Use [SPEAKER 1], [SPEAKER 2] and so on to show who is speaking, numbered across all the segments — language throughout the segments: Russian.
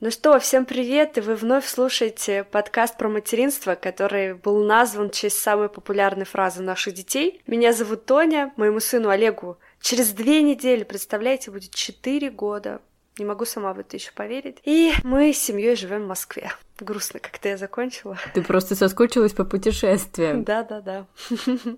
[SPEAKER 1] Ну что, всем привет, и вы вновь слушаете подкаст про материнство, который был назван в честь самой популярной фразы наших детей. Меня зовут Тоня, моему сыну Олегу через две недели, представляете, будет четыре года. Не могу сама в это еще поверить. И мы с семьей живем в Москве. Грустно как-то я закончила.
[SPEAKER 2] Ты просто соскучилась по путешествиям.
[SPEAKER 1] Да, да, да.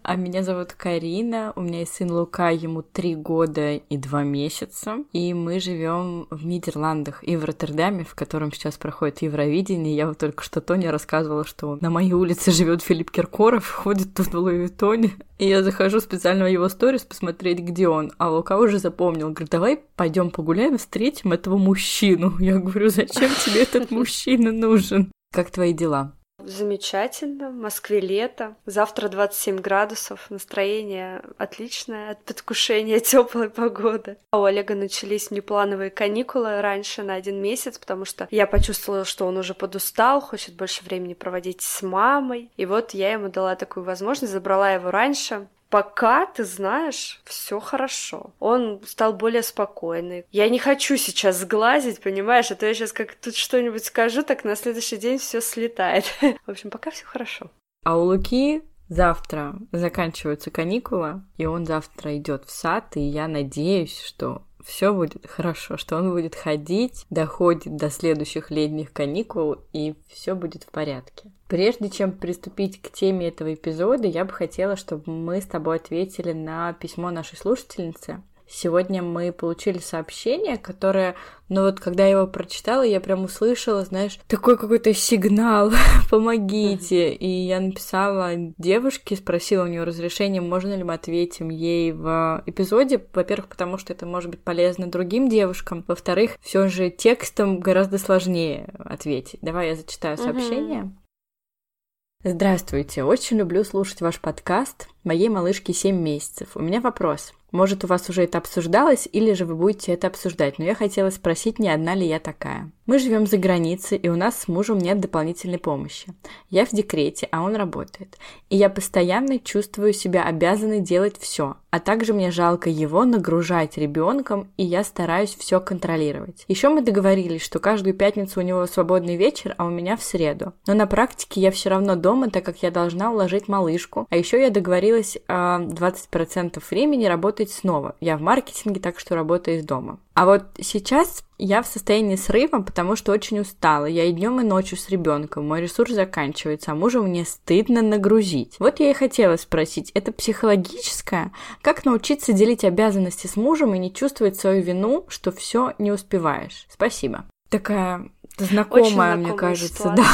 [SPEAKER 2] А меня зовут Карина. У меня есть сын Лука, ему три года и два месяца. И мы живем в Нидерландах и в Роттердаме, в котором сейчас проходит Евровидение. Я вот только что Тоня рассказывала, что на моей улице живет Филипп Киркоров, ходит тут в Луи Тони. И я захожу специально в его сторис посмотреть, где он. А Лука уже запомнил. Говорит, давай пойдем погуляем, встретим этого мужчину. Я говорю, зачем тебе этот мужчина нужен? Нужен. Как твои дела?
[SPEAKER 1] Замечательно. В Москве лето. Завтра 27 градусов. Настроение отличное от предвкушения теплой погоды. А у Олега начались неплановые каникулы раньше на один месяц, потому что я почувствовала, что он уже подустал, хочет больше времени проводить с мамой. И вот я ему дала такую возможность, забрала его раньше. Пока, ты знаешь, все хорошо. Он стал более спокойный. Я не хочу сейчас сглазить, понимаешь, а то я сейчас как тут что-нибудь скажу, так на следующий день все слетает. В общем, пока все хорошо.
[SPEAKER 2] А у Луки завтра заканчиваются каникулы, и он завтра идет в сад, и я надеюсь, что все будет хорошо, что он будет ходить, доходит до следующих летних каникул, и все будет в порядке. Прежде чем приступить к теме этого эпизода, я бы хотела, чтобы мы с тобой ответили на письмо нашей слушательницы. Сегодня мы получили сообщение, которое, ну вот когда я его прочитала, я прям услышала, знаешь, такой какой-то сигнал, помогите. И я написала девушке, спросила у нее разрешение, можно ли мы ответим ей в эпизоде. Во-первых, потому что это может быть полезно другим девушкам. Во-вторых, все же текстом гораздо сложнее ответить. Давай я зачитаю сообщение. Здравствуйте, очень люблю слушать ваш подкаст. Моей малышке 7 месяцев. У меня вопрос. Может, у вас уже это обсуждалось, или же вы будете это обсуждать, но я хотела спросить, не одна ли я такая. Мы живем за границей, и у нас с мужем нет дополнительной помощи. Я в декрете, а он работает. И я постоянно чувствую себя обязанной делать все, а также мне жалко его нагружать ребенком, и я стараюсь все контролировать. Еще мы договорились, что каждую пятницу у него свободный вечер, а у меня в среду. Но на практике я все равно дома, так как я должна уложить малышку. А еще я договорилась 20% времени работать работать снова. Я в маркетинге, так что работаю из дома. А вот сейчас я в состоянии срыва, потому что очень устала. Я и днем, и ночью с ребенком. Мой ресурс заканчивается, а мужа мне стыдно нагрузить. Вот я и хотела спросить, это психологическое? Как научиться делить обязанности с мужем и не чувствовать свою вину, что все не успеваешь? Спасибо. Такая знакомая, мне кажется, ситуация.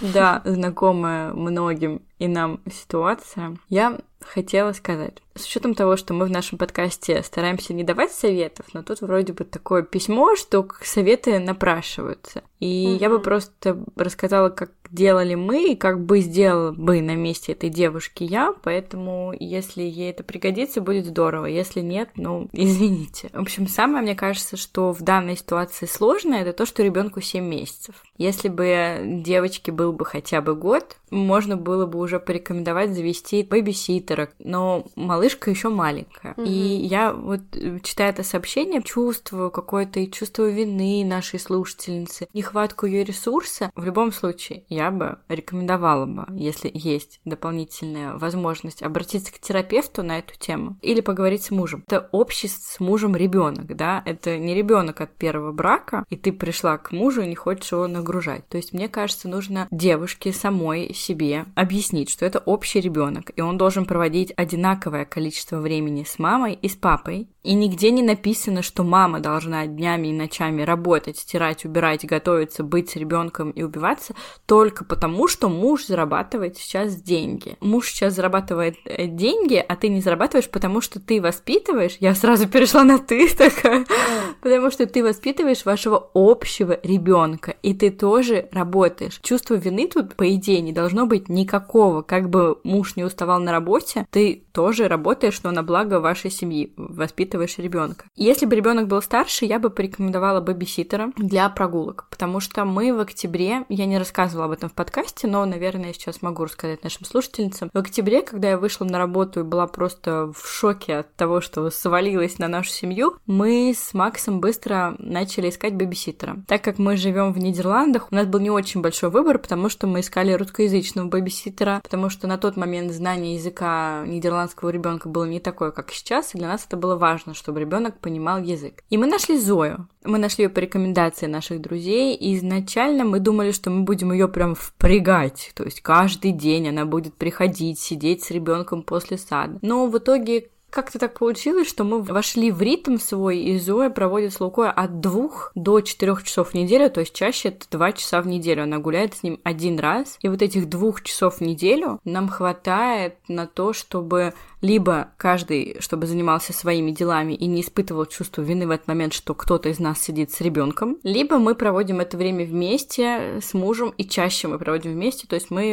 [SPEAKER 2] да, да, знакомая многим и нам ситуация. Я хотела сказать. С учетом того, что мы в нашем подкасте стараемся не давать советов, но тут вроде бы такое письмо, что советы напрашиваются. И угу. я бы просто рассказала, как делали мы, и как бы сделала бы на месте этой девушки я, поэтому если ей это пригодится, будет здорово. Если нет, ну, извините. В общем, самое, мне кажется, что в данной ситуации сложное, это то, что ребенку 7 месяцев. Если бы девочке был бы хотя бы год, можно было бы уже порекомендовать завести бэбиситера, но малышка еще маленькая. Mm-hmm. И я вот читая это сообщение, чувствую какое-то и чувство вины нашей слушательницы, нехватку ее ресурса. В любом случае, я бы рекомендовала бы, если есть дополнительная возможность, обратиться к терапевту на эту тему или поговорить с мужем. Это общий с мужем ребенок, да, это не ребенок от первого брака, и ты пришла к мужу и не хочешь его нагружать. То есть, мне кажется, нужно девушке самой себе объяснить, что это общий ребенок, и он должен проводить одинаковое количество времени с мамой и с папой. И нигде не написано, что мама должна днями и ночами работать, стирать, убирать, готовиться, быть с ребенком и убиваться только потому, что муж зарабатывает сейчас деньги. Муж сейчас зарабатывает э, деньги, а ты не зарабатываешь, потому что ты воспитываешь. Я сразу перешла на ты такая, потому что ты воспитываешь вашего общего ребенка, и ты тоже работаешь. Чувство вины тут, по идее, не должно быть никакого. Как бы муж не уставал на работе, работе, ты тоже работаешь, но на благо вашей семьи, воспитываешь ребенка. Если бы ребенок был старше, я бы порекомендовала бэбиситера для прогулок, потому что мы в октябре, я не рассказывала об этом в подкасте, но, наверное, я сейчас могу рассказать нашим слушательницам. В октябре, когда я вышла на работу и была просто в шоке от того, что свалилась на нашу семью, мы с Максом быстро начали искать бэбиситера. Так как мы живем в Нидерландах, у нас был не очень большой выбор, потому что мы искали русскоязычного бэбиситера, потому что на тот момент знание языка нидерландского ребенка было не такое, как сейчас, и для нас это было важно, чтобы ребенок понимал язык. И мы нашли Зою. Мы нашли ее по рекомендации наших друзей, и изначально мы думали, что мы будем ее прям впрягать, то есть каждый день она будет приходить, сидеть с ребенком после сада. Но в итоге как-то так получилось, что мы вошли в ритм свой, и Зоя проводит с Лукой от двух до четырех часов в неделю, то есть чаще это два часа в неделю. Она гуляет с ним один раз, и вот этих двух часов в неделю нам хватает на то, чтобы либо каждый, чтобы занимался своими делами и не испытывал чувство вины в этот момент, что кто-то из нас сидит с ребенком, либо мы проводим это время вместе с мужем, и чаще мы проводим вместе, то есть мы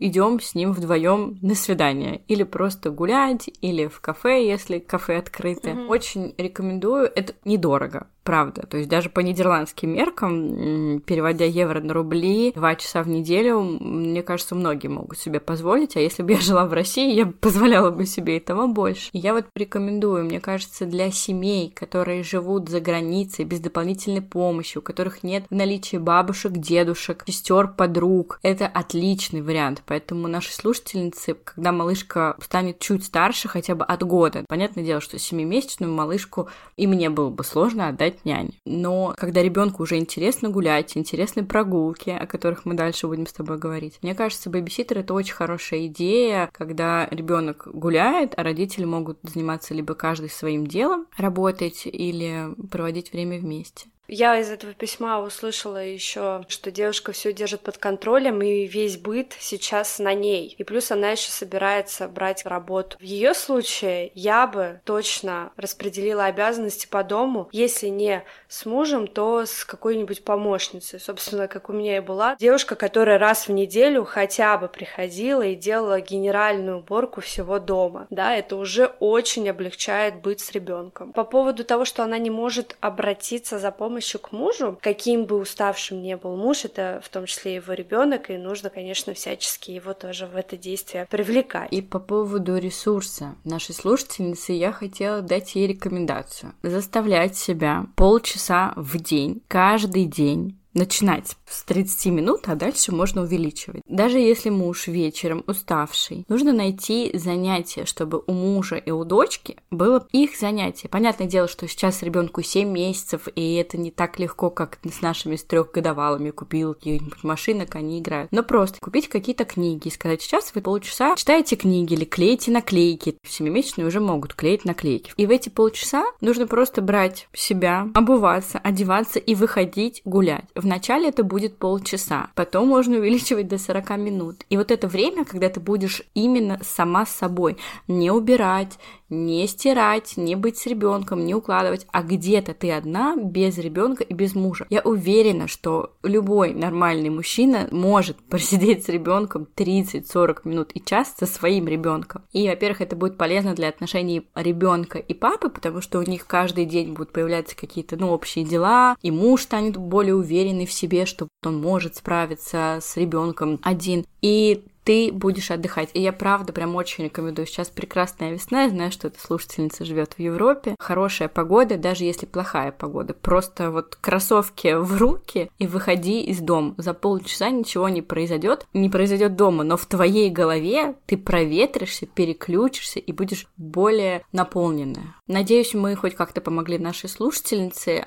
[SPEAKER 2] идем с ним вдвоем на свидание, или просто гулять, или в кафе, если кафе открыты. Mm-hmm. Очень рекомендую, это недорого правда. То есть даже по нидерландским меркам, переводя евро на рубли, два часа в неделю, мне кажется, многие могут себе позволить. А если бы я жила в России, я бы позволяла бы себе и того больше. Я вот рекомендую, мне кажется, для семей, которые живут за границей без дополнительной помощи, у которых нет в наличии бабушек, дедушек, сестер, подруг, это отличный вариант. Поэтому наши слушательницы, когда малышка станет чуть старше, хотя бы от года, понятное дело, что семимесячную малышку и мне было бы сложно отдать от нянь. Но когда ребенку уже интересно гулять, интересны прогулки, о которых мы дальше будем с тобой говорить, мне кажется, бэбиситер это очень хорошая идея, когда ребенок гуляет, а родители могут заниматься либо каждый своим делом, работать или проводить время вместе.
[SPEAKER 1] Я из этого письма услышала еще, что девушка все держит под контролем, и весь быт сейчас на ней. И плюс она еще собирается брать работу. В ее случае я бы точно распределила обязанности по дому, если не с мужем, то с какой-нибудь помощницей. Собственно, как у меня и была. Девушка, которая раз в неделю хотя бы приходила и делала генеральную уборку всего дома. Да, это уже очень облегчает быть с ребенком. По поводу того, что она не может обратиться за помощью помощью к мужу, каким бы уставшим ни был муж, это в том числе его ребенок, и нужно, конечно, всячески его тоже в это действие привлекать.
[SPEAKER 2] И по поводу ресурса нашей слушательницы я хотела дать ей рекомендацию. Заставлять себя полчаса в день, каждый день начинать с 30 минут, а дальше можно увеличивать. Даже если муж вечером уставший, нужно найти занятие, чтобы у мужа и у дочки было их занятие. Понятное дело, что сейчас ребенку 7 месяцев, и это не так легко, как с нашими с трехгодовалыми купил какие-нибудь машинок, они играют. Но просто купить какие-то книги и сказать, сейчас вы полчаса читаете книги или клеите наклейки. Семимесячные уже могут клеить наклейки. И в эти полчаса нужно просто брать себя, обуваться, одеваться и выходить гулять. Вначале это будет полчаса, потом можно увеличивать до 40 минут. И вот это время, когда ты будешь именно сама с собой, не убирать, не стирать, не быть с ребенком, не укладывать, а где-то ты одна, без ребенка и без мужа. Я уверена, что любой нормальный мужчина может просидеть с ребенком 30-40 минут и час со своим ребенком. И, во-первых, это будет полезно для отношений ребенка и папы, потому что у них каждый день будут появляться какие-то, ну, общие дела, и муж станет более уверенный в себе, что он может справиться с ребенком один. И ты будешь отдыхать. И я правда прям очень рекомендую. Сейчас прекрасная весна, я знаю, что эта слушательница живет в Европе. Хорошая погода, даже если плохая погода. Просто вот кроссовки в руки и выходи из дома. За полчаса ничего не произойдет. Не произойдет дома, но в твоей голове ты проветришься, переключишься и будешь более наполненная. Надеюсь, мы хоть как-то помогли нашей слушательнице.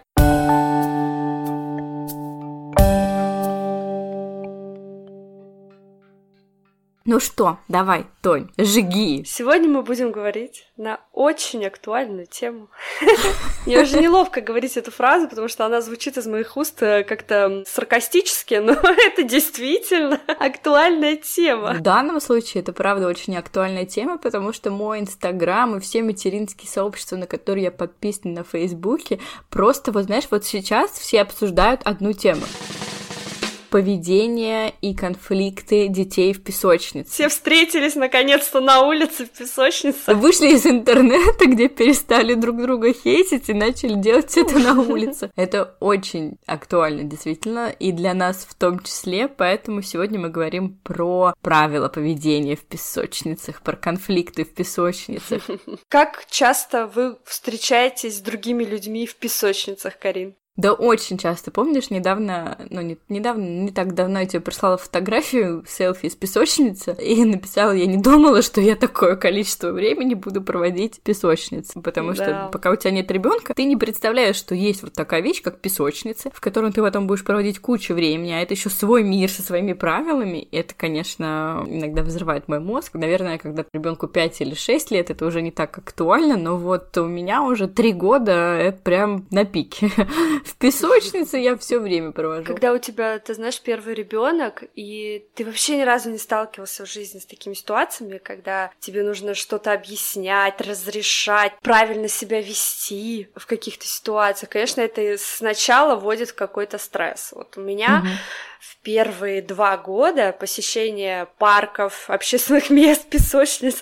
[SPEAKER 2] Ну что, давай, Тонь, жги.
[SPEAKER 1] Сегодня мы будем говорить на очень актуальную тему. Мне уже неловко говорить эту фразу, потому что она звучит из моих уст э, как-то саркастически, но это действительно актуальная тема.
[SPEAKER 2] В данном случае это правда очень актуальная тема, потому что мой инстаграм и все материнские сообщества, на которые я подписана на фейсбуке, просто, вот знаешь, вот сейчас все обсуждают одну тему. Поведение и конфликты детей в песочнице.
[SPEAKER 1] Все встретились наконец-то на улице в песочнице.
[SPEAKER 2] Вышли из интернета, где перестали друг друга хейтить и начали делать это на улице. Это очень актуально, действительно, и для нас в том числе, поэтому сегодня мы говорим про правила поведения в песочницах, про конфликты в песочницах.
[SPEAKER 1] Как часто вы встречаетесь с другими людьми в песочницах, Карин?
[SPEAKER 2] Да очень часто. Помнишь, недавно, ну, не, недавно, не так давно я тебе прислала фотографию селфи из песочницы и написала, я не думала, что я такое количество времени буду проводить в песочнице, потому да. что пока у тебя нет ребенка, ты не представляешь, что есть вот такая вещь, как песочница, в которой ты потом будешь проводить кучу времени, а это еще свой мир со своими правилами. И это, конечно, иногда взрывает мой мозг. Наверное, когда ребенку 5 или 6 лет, это уже не так актуально, но вот у меня уже 3 года это прям на пике в песочнице я все время провожу.
[SPEAKER 1] Когда у тебя, ты знаешь, первый ребенок, и ты вообще ни разу не сталкивался в жизни с такими ситуациями, когда тебе нужно что-то объяснять, разрешать, правильно себя вести в каких-то ситуациях, конечно, это сначала вводит в какой-то стресс. Вот у меня в первые два года посещение парков, общественных мест, песочниц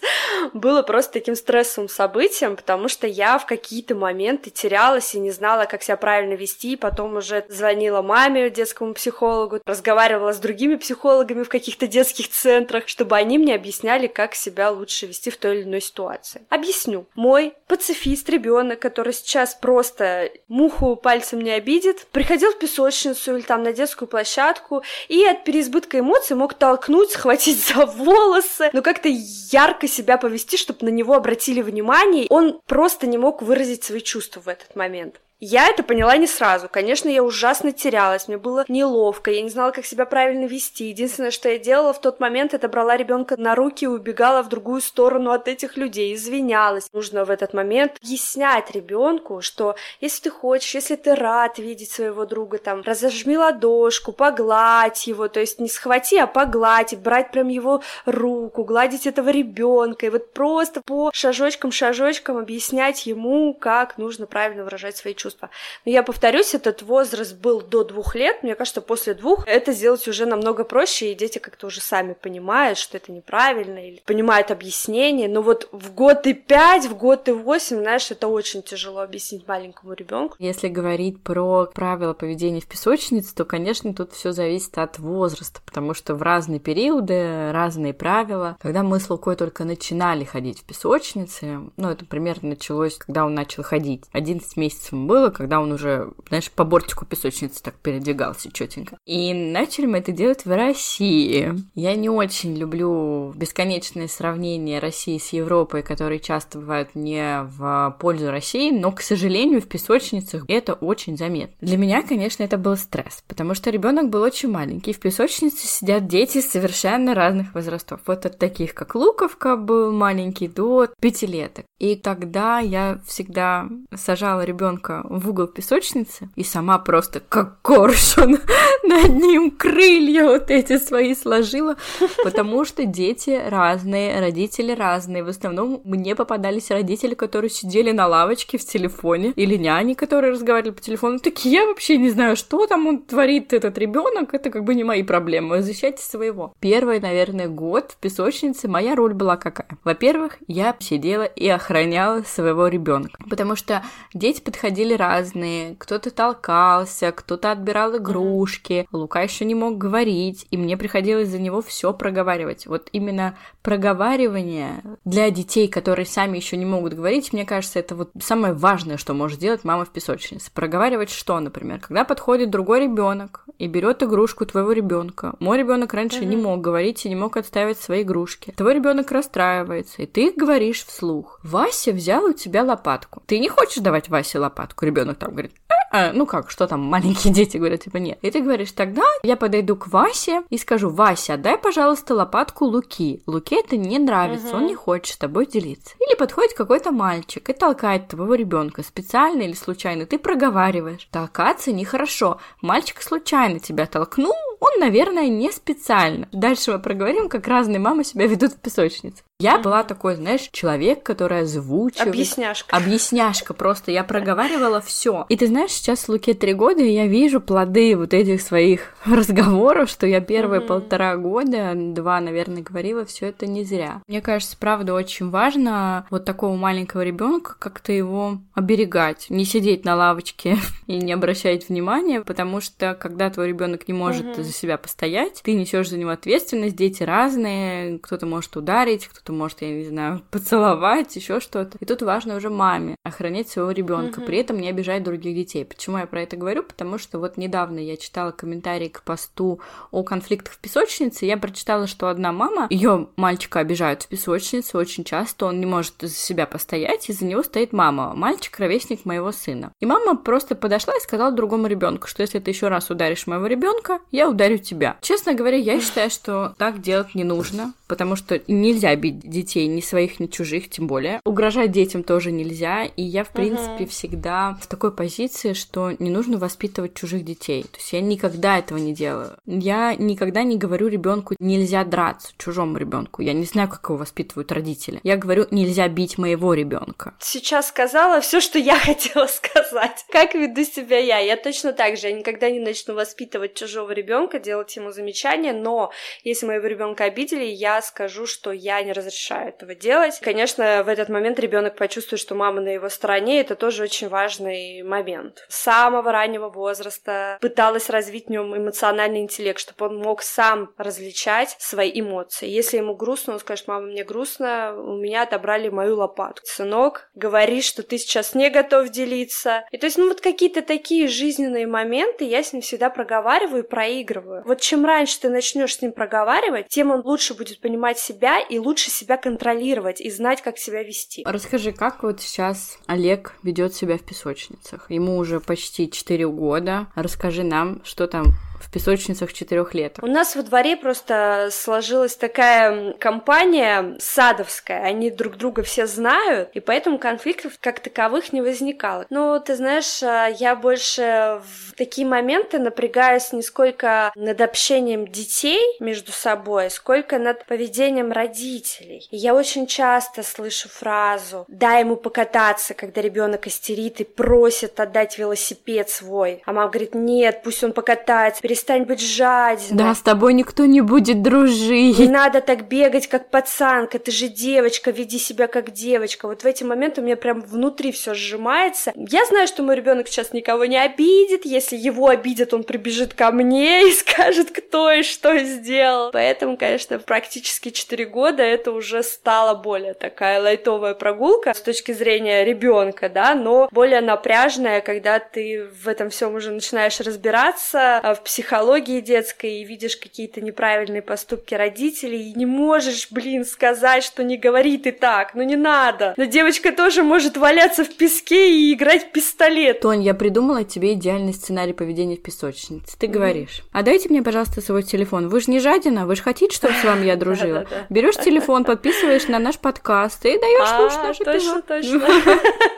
[SPEAKER 1] было просто таким стрессовым событием, потому что я в какие-то моменты терялась и не знала, как себя правильно вести, потом уже звонила маме, детскому психологу, разговаривала с другими психологами в каких-то детских центрах, чтобы они мне объясняли, как себя лучше вести в той или иной ситуации. Объясню. Мой пацифист, ребенок, который сейчас просто муху пальцем не обидит, приходил в песочницу или там на детскую площадку и от переизбытка эмоций мог толкнуть, схватить за волосы, но как-то ярко себя повести, чтобы на него обратили внимание. Он просто не мог выразить свои чувства в этот момент. Я это поняла не сразу. Конечно, я ужасно терялась, мне было неловко, я не знала, как себя правильно вести. Единственное, что я делала в тот момент, это брала ребенка на руки и убегала в другую сторону от этих людей, извинялась. Нужно в этот момент объяснять ребенку, что если ты хочешь, если ты рад видеть своего друга, там, разожми ладошку, погладь его, то есть не схвати, а погладь, брать прям его руку, гладить этого ребенка, и вот просто по шажочкам-шажочкам объяснять ему, как нужно правильно выражать свои чувства чувства. Но я повторюсь, этот возраст был до двух лет. Мне кажется, после двух это сделать уже намного проще, и дети как-то уже сами понимают, что это неправильно, или понимают объяснение. Но вот в год и пять, в год и восемь, знаешь, это очень тяжело объяснить маленькому ребенку.
[SPEAKER 2] Если говорить про правила поведения в песочнице, то, конечно, тут все зависит от возраста, потому что в разные периоды разные правила. Когда мы с Лукой только начинали ходить в песочнице, ну, это примерно началось, когда он начал ходить. 11 месяцев ему было, было, когда он уже, знаешь, по бортику песочницы так передвигался четенько. И начали мы это делать в России. Я не очень люблю бесконечные сравнения России с Европой, которые часто бывают не в пользу России, но, к сожалению, в песочницах это очень заметно. Для меня, конечно, это был стресс, потому что ребенок был очень маленький. В песочнице сидят дети совершенно разных возрастов. Вот от таких, как Луковка был маленький, до пятилеток. И тогда я всегда сажала ребенка в угол песочницы и сама просто как коршун над ним крылья вот эти свои сложила, потому что дети разные, родители разные. В основном мне попадались родители, которые сидели на лавочке в телефоне, или няни, которые разговаривали по телефону. Такие, я вообще не знаю, что там он творит, этот ребенок, это как бы не мои проблемы, защищайте своего. Первый, наверное, год в песочнице моя роль была какая? Во-первых, я сидела и охраняла своего ребенка, потому что дети подходили разные, кто-то толкался, кто-то отбирал игрушки, Лука еще не мог говорить, и мне приходилось за него все проговаривать. Вот именно проговаривание для детей, которые сами еще не могут говорить, мне кажется, это вот самое важное, что может делать мама в песочнице. Проговаривать что, например, когда подходит другой ребенок и берет игрушку твоего ребенка. Мой ребенок раньше uh-huh. не мог говорить и не мог отставить свои игрушки. Твой ребенок расстраивается, и ты говоришь вслух. Вася взял у тебя лопатку. Ты не хочешь давать Васе лопатку? Ребенок там говорит, а, ну как, что там, маленькие дети говорят, типа нет. И ты говоришь, тогда я подойду к Васе и скажу, Вася, дай, пожалуйста, лопатку Луки. Луке это не нравится, угу. он не хочет с тобой делиться. Или подходит какой-то мальчик и толкает твоего ребенка специально или случайно. Ты проговариваешь. Толкаться нехорошо. Мальчик случайно тебя толкнул, он, наверное, не специально. Дальше мы проговорим, как разные мамы себя ведут в песочнице. Я mm-hmm. была такой, знаешь, человек, который озвучивает.
[SPEAKER 1] Объясняшка.
[SPEAKER 2] Объясняшка просто. Я проговаривала все. И ты знаешь, сейчас Луке три года, и я вижу плоды вот этих своих разговоров, что я первые mm-hmm. полтора года, два, наверное, говорила, все это не зря. Мне кажется, правда, очень важно вот такого маленького ребенка как-то его оберегать, не сидеть на лавочке и не обращать внимания, потому что когда твой ребенок не может mm-hmm. за себя постоять, ты несешь за него ответственность, дети разные, кто-то может ударить, кто-то кто может, я не знаю, поцеловать, еще что-то. И тут важно уже маме охранять своего ребенка, mm-hmm. при этом не обижать других детей. Почему я про это говорю? Потому что вот недавно я читала комментарий к посту о конфликтах в песочнице, я прочитала, что одна мама, ее мальчика обижают в песочнице очень часто, он не может за себя постоять, и за него стоит мама. Мальчик ровесник моего сына. И мама просто подошла и сказала другому ребенку, что если ты еще раз ударишь моего ребенка, я ударю тебя. Честно говоря, я считаю, что так делать не нужно, потому что нельзя бить детей, ни своих, ни чужих, тем более. Угрожать детям тоже нельзя, и я, в принципе, uh-huh. всегда в такой позиции, что не нужно воспитывать чужих детей. То есть я никогда этого не делаю. Я никогда не говорю ребенку нельзя драться чужому ребенку. Я не знаю, как его воспитывают родители. Я говорю нельзя бить моего ребенка.
[SPEAKER 1] Сейчас сказала все, что я хотела сказать. Как веду себя я? Я точно так же. Я никогда не начну воспитывать чужого ребенка, делать ему замечания, но если моего ребенка обидели, я скажу, что я не разрешаю этого делать. Конечно, в этот момент ребенок почувствует, что мама на его стороне, это тоже очень важный момент. С самого раннего возраста пыталась развить в нем эмоциональный интеллект, чтобы он мог сам различать свои эмоции. Если ему грустно, он скажет, мама, мне грустно, у меня отобрали мою лопату. Сынок, говори, что ты сейчас не готов делиться. И то есть, ну вот какие-то такие жизненные моменты я с ним всегда проговариваю и проигрываю. Вот чем раньше ты начнешь с ним проговаривать, тем он лучше будет понимать себя и лучше себя контролировать и знать, как себя вести.
[SPEAKER 2] Расскажи, как вот сейчас Олег ведет себя в песочницах? Ему уже почти 4 года. Расскажи нам, что там в песочницах четырех лет.
[SPEAKER 1] У нас во дворе просто сложилась такая компания садовская, они друг друга все знают, и поэтому конфликтов как таковых не возникало. Но ты знаешь, а, я больше в такие моменты напрягаюсь не сколько над общением детей между собой, сколько над поведением родителей. И я очень часто слышу фразу «дай ему покататься», когда ребенок истерит и просит отдать велосипед свой. А мама говорит «нет, пусть он покатается, перестань быть жадной.
[SPEAKER 2] Да, с тобой никто не будет дружить.
[SPEAKER 1] Не надо так бегать, как пацанка, ты же девочка, веди себя как девочка. Вот в эти моменты у меня прям внутри все сжимается. Я знаю, что мой ребенок сейчас никого не обидит. Если его обидят, он прибежит ко мне и скажет, кто и что сделал. Поэтому, конечно, практически 4 года это уже стало более такая лайтовая прогулка с точки зрения ребенка, да, но более напряжная, когда ты в этом всем уже начинаешь разбираться а в психологии психологии детской и видишь какие-то неправильные поступки родителей, и не можешь, блин, сказать, что не говори ты так, ну не надо. Но девочка тоже может валяться в песке и играть в пистолет.
[SPEAKER 2] Тонь, я придумала тебе идеальный сценарий поведения в песочнице. Ты говоришь, а дайте мне, пожалуйста, свой телефон. Вы же не жадина, вы же хотите, чтобы с вами я дружила. Берешь телефон, подписываешь на наш подкаст и даешь слушать наш
[SPEAKER 1] Точно, точно.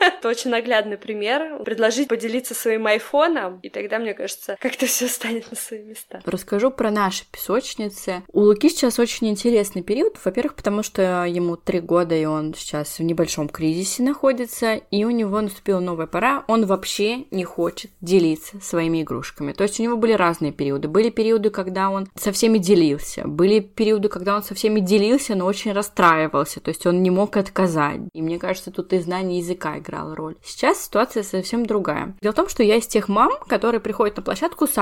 [SPEAKER 1] Это очень наглядный пример. Предложить поделиться своим айфоном, и тогда, мне кажется, как-то все станет свои места.
[SPEAKER 2] Расскажу про наши песочницы. У Луки сейчас очень интересный период. Во-первых, потому что ему три года, и он сейчас в небольшом кризисе находится, и у него наступила новая пора. Он вообще не хочет делиться своими игрушками. То есть у него были разные периоды. Были периоды, когда он со всеми делился. Были периоды, когда он со всеми делился, но очень расстраивался. То есть он не мог отказать. И мне кажется, тут и знание языка играло роль. Сейчас ситуация совсем другая. Дело в том, что я из тех мам, которые приходят на площадку с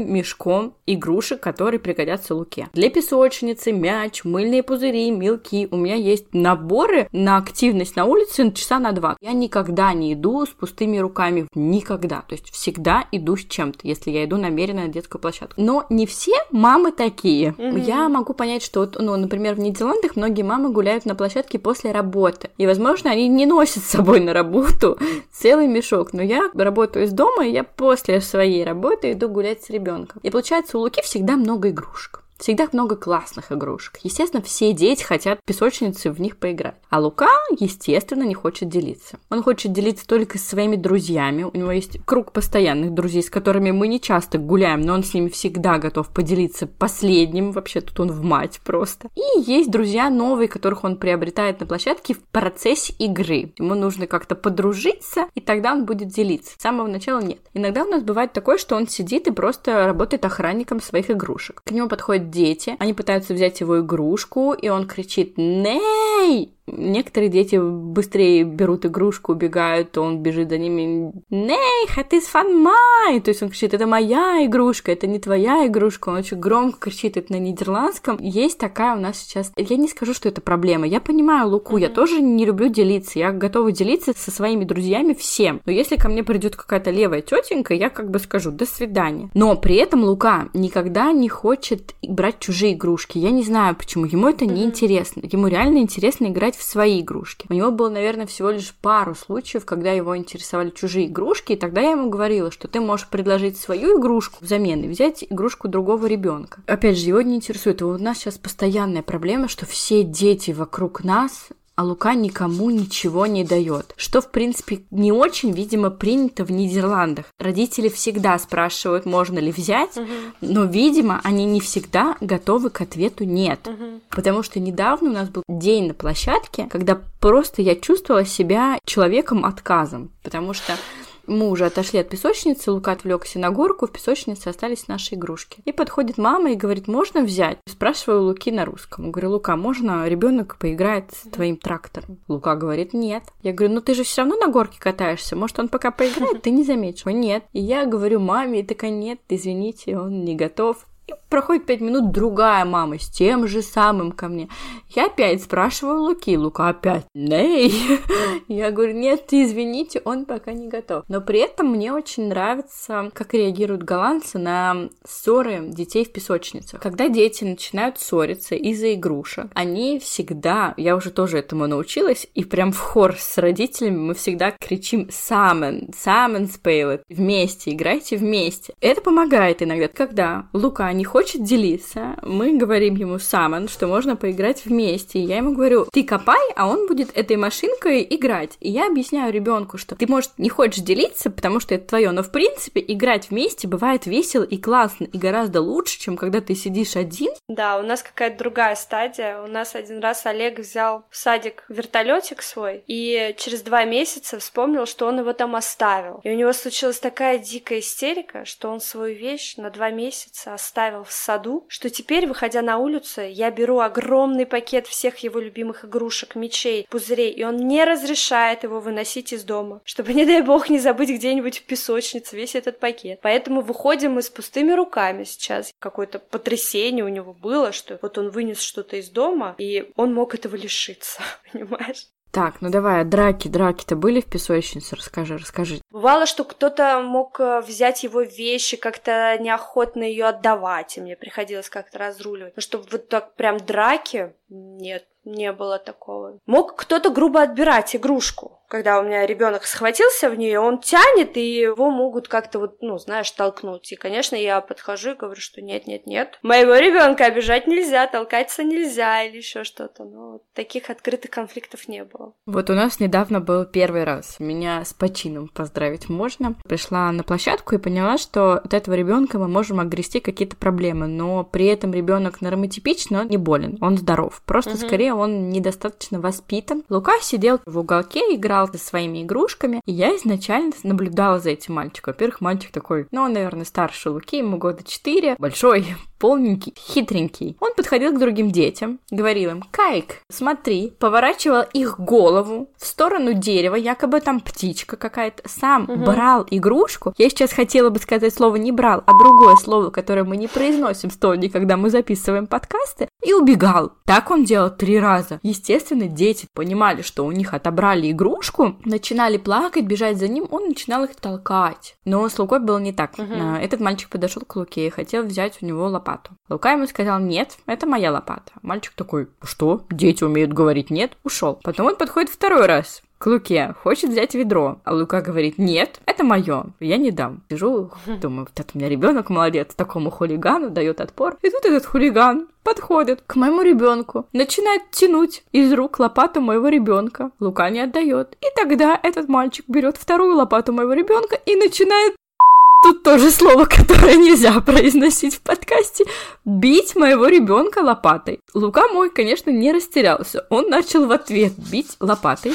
[SPEAKER 2] огромным мешком игрушек, которые пригодятся Луке. Для песочницы, мяч, мыльные пузыри, мелки. У меня есть наборы на активность на улице часа на два. Я никогда не иду с пустыми руками. Никогда. То есть всегда иду с чем-то, если я иду намеренно на детскую площадку. Но не все мамы такие. Mm-hmm. Я могу понять, что, ну, например, в Нидерландах многие мамы гуляют на площадке после работы. И, возможно, они не носят с собой на работу целый мешок. Но я работаю из дома, и я после своей работы иду гулять с ребенком ребенка. И получается, у Луки всегда много игрушек. Всегда много классных игрушек. Естественно, все дети хотят песочницы в них поиграть. А Лука, естественно, не хочет делиться. Он хочет делиться только с своими друзьями. У него есть круг постоянных друзей, с которыми мы не часто гуляем, но он с ними всегда готов поделиться последним. Вообще тут он в мать просто. И есть друзья новые, которых он приобретает на площадке в процессе игры. Ему нужно как-то подружиться, и тогда он будет делиться. С самого начала нет. Иногда у нас бывает такое, что он сидит и просто работает охранником своих игрушек. К нему подходят дети, они пытаются взять его игрушку, и он кричит «Ней!» Некоторые дети быстрее берут игрушку, убегают, то он бежит за ними «Ней, это из фанмай!» То есть он кричит «Это моя игрушка, это не твоя игрушка!» Он очень громко кричит это на нидерландском. Есть такая у нас сейчас... Я не скажу, что это проблема. Я понимаю Луку, mm-hmm. я тоже не люблю делиться. Я готова делиться со своими друзьями всем. Но если ко мне придет какая-то левая тетенька, я как бы скажу «До свидания». Но при этом Лука никогда не хочет брать чужие игрушки. Я не знаю почему. Ему это mm-hmm. не интересно. Ему реально интересно играть в свои игрушки. У него было, наверное, всего лишь пару случаев, когда его интересовали чужие игрушки, и тогда я ему говорила, что ты можешь предложить свою игрушку взамен и взять игрушку другого ребенка. Опять же, его не интересует. У нас сейчас постоянная проблема, что все дети вокруг нас а Лука никому ничего не дает. Что, в принципе, не очень, видимо, принято в Нидерландах. Родители всегда спрашивают, можно ли взять, угу. но, видимо, они не всегда готовы к ответу нет. Угу. Потому что недавно у нас был день на площадке, когда просто я чувствовала себя человеком отказом. Потому что мы уже отошли от песочницы, Лука отвлекся на горку, в песочнице остались наши игрушки. И подходит мама и говорит, можно взять? Спрашиваю Луки на русском. Говорю, Лука, можно ребенок поиграет с твоим трактором? Лука говорит, нет. Я говорю, ну ты же все равно на горке катаешься, может он пока поиграет, ты не заметишь. Нет. И я говорю маме, и такая, нет, извините, он не готов. И проходит пять минут, другая мама с тем же самым ко мне. Я опять спрашиваю Луки, Лука опять, ней. Я говорю, нет, извините, он пока не готов. Но при этом мне очень нравится, как реагируют голландцы на ссоры детей в песочницах. Когда дети начинают ссориться из-за игрушек, они всегда, я уже тоже этому научилась, и прям в хор с родителями мы всегда кричим «Самен», «Самен спейлет», вместе, играйте вместе. Это помогает иногда, когда Лука не хочет делиться, мы говорим ему сам, что можно поиграть вместе. И я ему говорю, ты копай, а он будет этой машинкой играть. И я объясняю ребенку, что ты, может, не хочешь делиться, потому что это твое, но в принципе играть вместе бывает весело и классно, и гораздо лучше, чем когда ты сидишь один.
[SPEAKER 1] Да, у нас какая-то другая стадия. У нас один раз Олег взял в садик вертолетик свой, и через два месяца вспомнил, что он его там оставил. И у него случилась такая дикая истерика, что он свою вещь на два месяца оставил оставил в саду, что теперь, выходя на улицу, я беру огромный пакет всех его любимых игрушек, мечей, пузырей, и он не разрешает его выносить из дома, чтобы, не дай бог, не забыть где-нибудь в песочнице весь этот пакет. Поэтому выходим мы с пустыми руками сейчас. Какое-то потрясение у него было, что вот он вынес что-то из дома, и он мог этого лишиться, понимаешь?
[SPEAKER 2] Так, ну давай, а драки, драки-то были в песочнице? Расскажи, расскажи.
[SPEAKER 1] Бывало, что кто-то мог э, взять его вещи, как-то неохотно ее отдавать, и мне приходилось как-то разруливать. Но чтобы вот так прям драки, нет, не было такого. Мог кто-то грубо отбирать игрушку когда у меня ребенок схватился в нее, он тянет, и его могут как-то вот, ну, знаешь, толкнуть. И, конечно, я подхожу и говорю, что нет, нет, нет, моего ребенка обижать нельзя, толкаться нельзя или еще что-то. Но таких открытых конфликтов не было.
[SPEAKER 2] Вот у нас недавно был первый раз. Меня с почином поздравить можно. Пришла на площадку и поняла, что от этого ребенка мы можем огрести какие-то проблемы, но при этом ребенок нормотипичный, он не болен, он здоров. Просто угу. скорее он недостаточно воспитан. Лука сидел в уголке, играл играл со своими игрушками, и я изначально наблюдала за этим мальчиком. Во-первых, мальчик такой, ну, он, наверное, старше Луки, ему года 4, большой, полненький, хитренький. Он подходил к другим детям, говорил им, Кайк, смотри, поворачивал их голову в сторону дерева, якобы там птичка какая-то, сам угу. брал игрушку. Я сейчас хотела бы сказать слово не брал, а другое слово, которое мы не произносим студии, когда мы записываем подкасты, и убегал. Так он делал три раза. Естественно, дети понимали, что у них отобрали игрушку, начинали плакать, бежать за ним, он начинал их толкать. Но с Лукой было не так. Угу. Этот мальчик подошел к Луке и хотел взять у него лопату лопату. Лука ему сказал, нет, это моя лопата. Мальчик такой, что? Дети умеют говорить нет? Ушел. Потом он подходит второй раз к Луке, хочет взять ведро. А Лука говорит, нет, это мое, я не дам. Сижу, думаю, вот это у меня ребенок молодец, такому хулигану дает отпор. И тут этот хулиган подходит к моему ребенку, начинает тянуть из рук лопату моего ребенка. Лука не отдает. И тогда этот мальчик берет вторую лопату моего ребенка и начинает Тут тоже слово, которое нельзя произносить в подкасте. Бить моего ребенка лопатой. Лука мой, конечно, не растерялся. Он начал в ответ бить лопатой.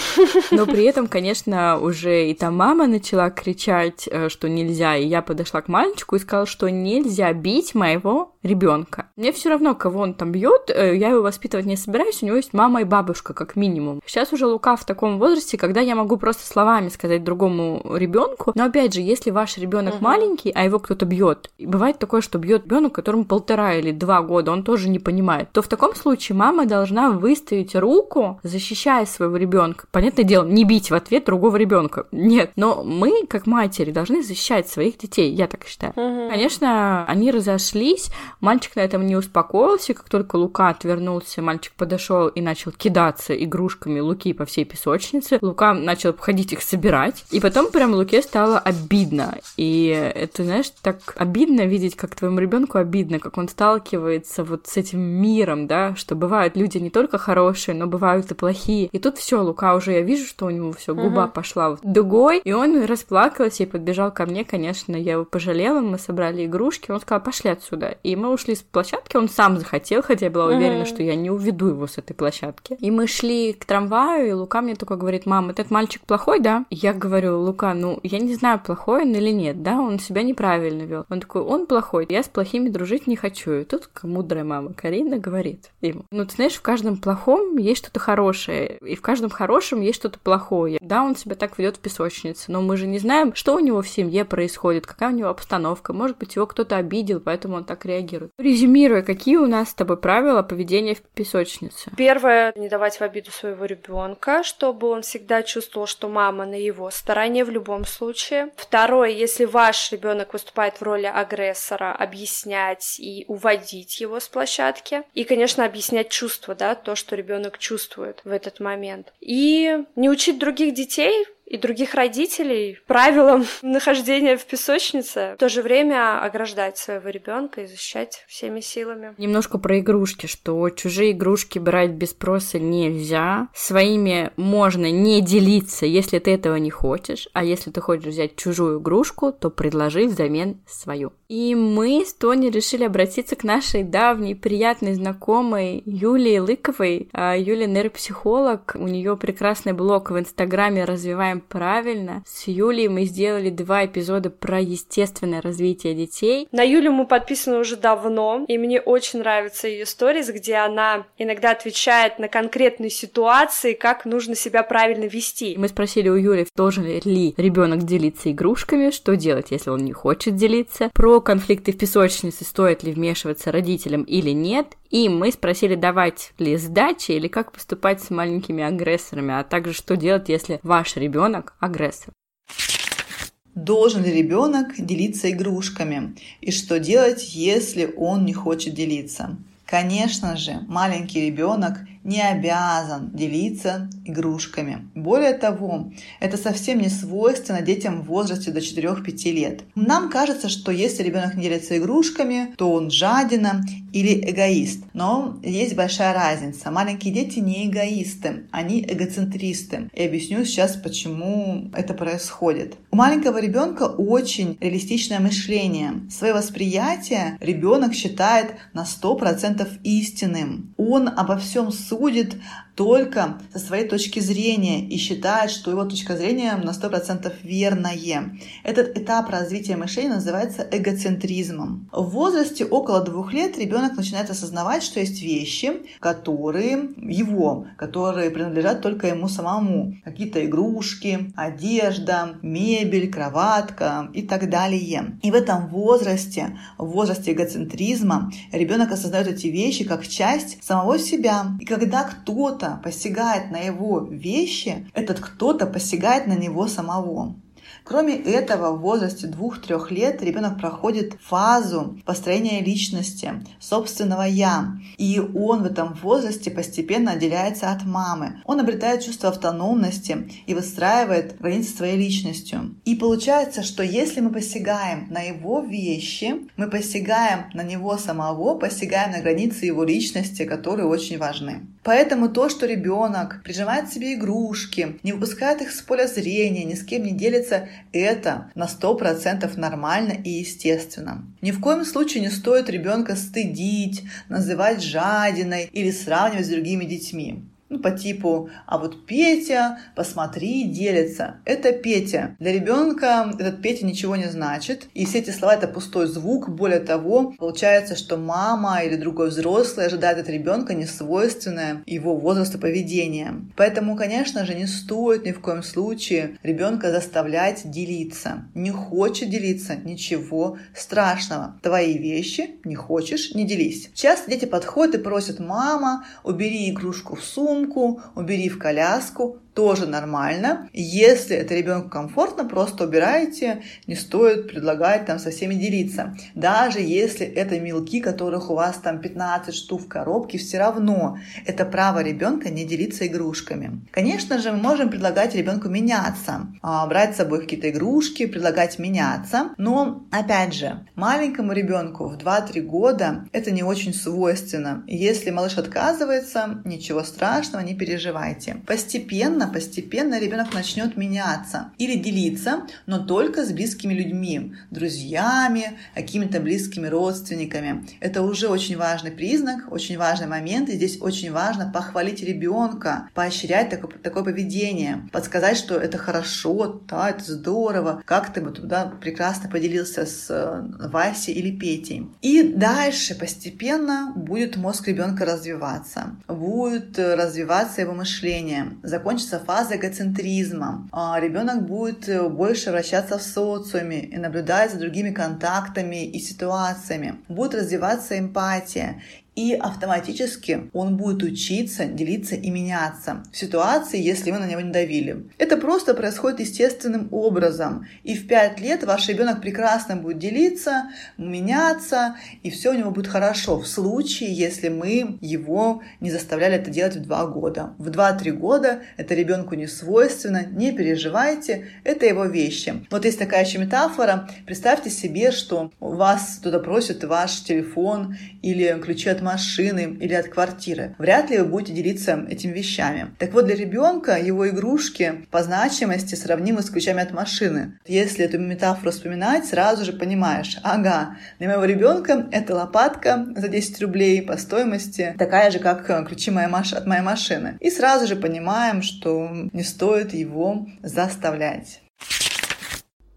[SPEAKER 2] Но при этом, конечно, уже и там мама начала кричать, э, что нельзя. И я подошла к мальчику и сказала, что нельзя бить моего ребенка. Мне все равно, кого он там бьет, э, я его воспитывать не собираюсь. У него есть мама и бабушка, как минимум. Сейчас уже Лука в таком возрасте, когда я могу просто словами сказать другому ребенку. Но опять же, если ваш ребенок маленький, маленький, а его кто-то бьет, и бывает такое, что бьет ребенок, которому полтора или два года, он тоже не понимает, то в таком случае мама должна выставить руку, защищая своего ребенка. Понятное дело, не бить в ответ другого ребенка. Нет. Но мы, как матери, должны защищать своих детей, я так считаю. Угу. Конечно, они разошлись, мальчик на этом не успокоился, как только Лука отвернулся, мальчик подошел и начал кидаться игрушками Луки по всей песочнице. Лука начал обходить их собирать, и потом прям Луке стало обидно. И это, знаешь, так обидно видеть, как твоему ребенку обидно, как он сталкивается вот с этим миром, да, что бывают люди не только хорошие, но бывают и плохие. И тут все, Лука уже, я вижу, что у него все, губа uh-huh. пошла вот дугой, и он расплакался и подбежал ко мне, конечно, я его пожалела, мы собрали игрушки, он сказал, пошли отсюда. И мы ушли с площадки, он сам захотел, хотя я была уверена, что я не уведу его с этой площадки. И мы шли к трамваю, и Лука мне только говорит, мам, этот мальчик плохой, да? Я говорю, Лука, ну, я не знаю, плохой он или нет, да, он себя неправильно вел. Он такой, он плохой, я с плохими дружить не хочу. И тут мудрая мама Карина говорит ему, ну, ты знаешь, в каждом плохом есть что-то хорошее, и в каждом хорошем есть что-то плохое. Да, он себя так ведет в песочнице, но мы же не знаем, что у него в семье происходит, какая у него обстановка. Может быть, его кто-то обидел, поэтому он так реагирует. Резюмируя, какие у нас с тобой правила поведения в песочнице?
[SPEAKER 1] Первое, не давать в обиду своего ребенка, чтобы он всегда чувствовал, что мама на его стороне в любом случае. Второе, если ваш ваш ребенок выступает в роли агрессора, объяснять и уводить его с площадки. И, конечно, объяснять чувства, да, то, что ребенок чувствует в этот момент. И не учить других детей и других родителей правилам нахождения в песочнице, в то же время ограждать своего ребенка и защищать всеми силами.
[SPEAKER 2] Немножко про игрушки, что чужие игрушки брать без спроса нельзя, своими можно не делиться, если ты этого не хочешь, а если ты хочешь взять чужую игрушку, то предложи взамен свою. И мы с Тони решили обратиться к нашей давней приятной знакомой Юлии Лыковой. А, Юлия нейропсихолог, у нее прекрасный блог в Инстаграме «Развиваем правильно». С Юлей мы сделали два эпизода про естественное развитие детей.
[SPEAKER 1] На Юлю мы подписаны уже давно, и мне очень нравятся ее сторис, где она иногда отвечает на конкретные ситуации, как нужно себя правильно вести.
[SPEAKER 2] Мы спросили у Юли, должен ли ребенок делиться игрушками, что делать, если он не хочет делиться, про конфликты в песочнице, стоит ли вмешиваться родителям или нет, и мы спросили, давать ли сдачи или как поступать с маленькими агрессорами, а также что делать, если ваш ребенок агрессор.
[SPEAKER 3] Должен ли ребенок делиться игрушками? И что делать, если он не хочет делиться? Конечно же, маленький ребенок не обязан делиться игрушками. Более того, это совсем не свойственно детям в возрасте до 4-5 лет. Нам кажется, что если ребенок не делится игрушками, то он жадина или эгоист. Но есть большая разница. Маленькие дети не эгоисты, они эгоцентристы. И объясню сейчас, почему это происходит. У маленького ребенка очень реалистичное мышление. Свое восприятие ребенок считает на 100% истинным. Он обо всем судит судит только со своей точки зрения и считает, что его точка зрения на 100% верная. Этот этап развития мышления называется эгоцентризмом. В возрасте около двух лет ребенок начинает осознавать, что есть вещи, которые его, которые принадлежат только ему самому. Какие-то игрушки, одежда, мебель, кроватка и так далее. И в этом возрасте, в возрасте эгоцентризма, ребенок осознает эти вещи как часть самого себя. И когда кто-то посягает на его вещи, этот кто-то посягает на него самого. Кроме этого, в возрасте 2-3 лет ребенок проходит фазу построения личности, собственного «я». И он в этом возрасте постепенно отделяется от мамы. Он обретает чувство автономности и выстраивает границы своей личностью. И получается, что если мы посягаем на его вещи, мы посягаем на него самого, посягаем на границы его личности, которые очень важны. Поэтому то, что ребенок прижимает себе игрушки, не выпускает их с поля зрения, ни с кем не делится, это на 100% нормально и естественно. Ни в коем случае не стоит ребенка стыдить, называть жадиной или сравнивать с другими детьми. Ну, по типу, а вот Петя, посмотри, делится. Это Петя. Для ребенка этот Петя ничего не значит. И все эти слова это пустой звук. Более того, получается, что мама или другой взрослый ожидает от ребенка несвойственное его возрасту поведение. Поэтому, конечно же, не стоит ни в коем случае ребенка заставлять делиться. Не хочет делиться, ничего страшного. Твои вещи не хочешь, не делись. Часто дети подходят и просят, мама, убери игрушку в сумку, сумку, убери в коляску, тоже нормально. Если это ребенку комфортно, просто убираете, не стоит предлагать там со всеми делиться. Даже если это мелки, которых у вас там 15 штук в коробке, все равно это право ребенка не делиться игрушками. Конечно же, мы можем предлагать ребенку меняться, а, брать с собой какие-то игрушки, предлагать меняться, но опять же, маленькому ребенку в 2-3 года это не очень свойственно. Если малыш отказывается, ничего страшного, не переживайте. Постепенно постепенно, постепенно ребенок начнет меняться или делиться, но только с близкими людьми, друзьями, какими-то близкими родственниками. Это уже очень важный признак, очень важный момент, и здесь очень важно похвалить ребенка, поощрять такое, такое поведение, подсказать, что это хорошо, да, это здорово, как ты бы туда прекрасно поделился с э, Васей или Петей. И дальше постепенно будет мозг ребенка развиваться, будет развиваться его мышление, закончится начнется фаза эгоцентризма. А ребенок будет э, больше вращаться в социуме и наблюдать за другими контактами и ситуациями. Будет развиваться эмпатия и автоматически он будет учиться, делиться и меняться в ситуации, если вы на него не давили. Это просто происходит естественным образом. И в 5 лет ваш ребенок прекрасно будет делиться, меняться, и все у него будет хорошо. В случае, если мы его не заставляли это делать в 2 года. В 2-3 года это ребенку не свойственно, не переживайте, это его вещи. Вот есть такая еще метафора. Представьте себе, что вас туда просят ваш телефон или ключи от машины или от квартиры. Вряд ли вы будете делиться этими вещами. Так вот, для ребенка его игрушки по значимости сравнимы с ключами от машины. Если эту метафору вспоминать, сразу же понимаешь, ага, для моего ребенка это лопатка за 10 рублей по стоимости, такая же, как ключи моей маш... от моей машины. И сразу же понимаем, что не стоит его заставлять.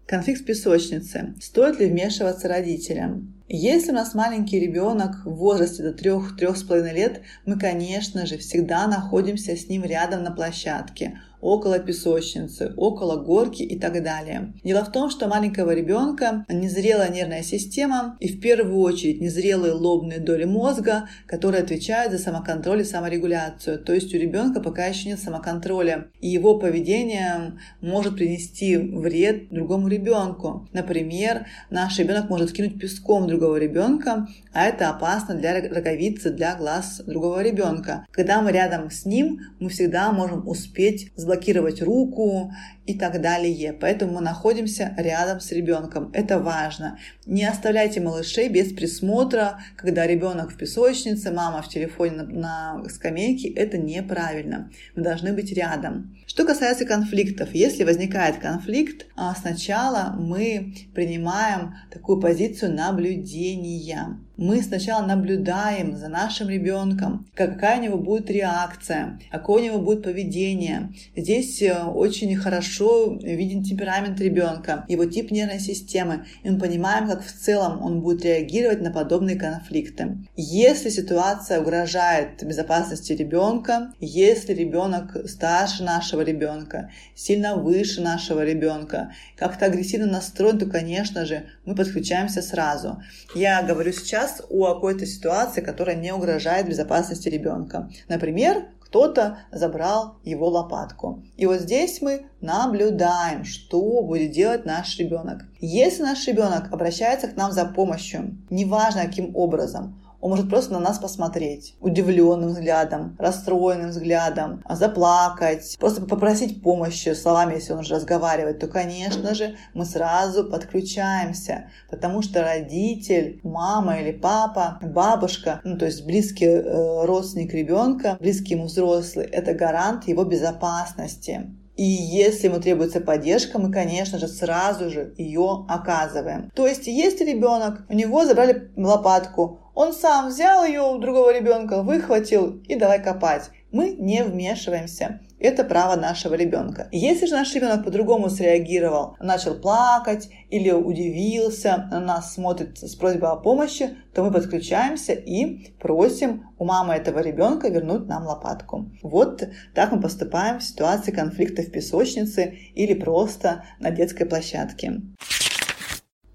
[SPEAKER 3] Конфликт в песочнице. Стоит ли вмешиваться родителям? Если у нас маленький ребенок в возрасте до 3-3,5 лет, мы, конечно же, всегда находимся с ним рядом на площадке около песочницы, около горки и так далее. Дело в том, что маленького ребенка незрелая нервная система и в первую очередь незрелые лобные доли мозга, которые отвечают за самоконтроль и саморегуляцию. То есть у ребенка пока еще нет самоконтроля, и его поведение может принести вред другому ребенку. Например, наш ребенок может кинуть песком другого ребенка, а это опасно для роговицы, для глаз другого ребенка. Когда мы рядом с ним, мы всегда можем успеть заблокировать руку и так далее. Поэтому мы находимся рядом с ребенком. Это важно. Не оставляйте малышей без присмотра, когда ребенок в песочнице, мама в телефоне на, на скамейке. Это неправильно. Мы должны быть рядом. Что касается конфликтов, если возникает конфликт, а, сначала мы принимаем такую позицию наблюдения мы сначала наблюдаем за нашим ребенком, какая у него будет реакция, какое у него будет поведение. Здесь э, очень хорошо виден темперамент ребенка, его тип нервной системы, и мы понимаем, как в целом он будет реагировать на подобные конфликты. Если ситуация угрожает безопасности ребенка, если ребенок старше нашего ребенка, сильно выше нашего ребенка, как-то агрессивно настроен, то, конечно же, мы подключаемся сразу. Я говорю сейчас о какой-то ситуации, которая не угрожает безопасности ребенка. Например, кто-то забрал его лопатку. И вот здесь мы наблюдаем, что будет делать наш ребенок. Если наш ребенок обращается к нам за помощью, неважно каким образом, он может просто на нас посмотреть удивленным взглядом, расстроенным взглядом, заплакать, просто попросить помощи словами, если он уже разговаривает, то, конечно же, мы сразу подключаемся, потому что родитель, мама или папа, бабушка, ну, то есть близкий э, родственник ребенка, близкий ему взрослый, это гарант его безопасности. И если ему требуется поддержка, мы, конечно же, сразу же ее оказываем. То есть, если ребенок, у него забрали лопатку, он сам взял ее у другого ребенка, выхватил и давай копать. Мы не вмешиваемся. Это право нашего ребенка. Если же наш ребенок по-другому среагировал, начал плакать или удивился, на нас смотрит с просьбой о помощи, то мы подключаемся и просим у мамы этого ребенка вернуть нам лопатку. Вот так мы поступаем в ситуации конфликта в песочнице или просто на детской площадке.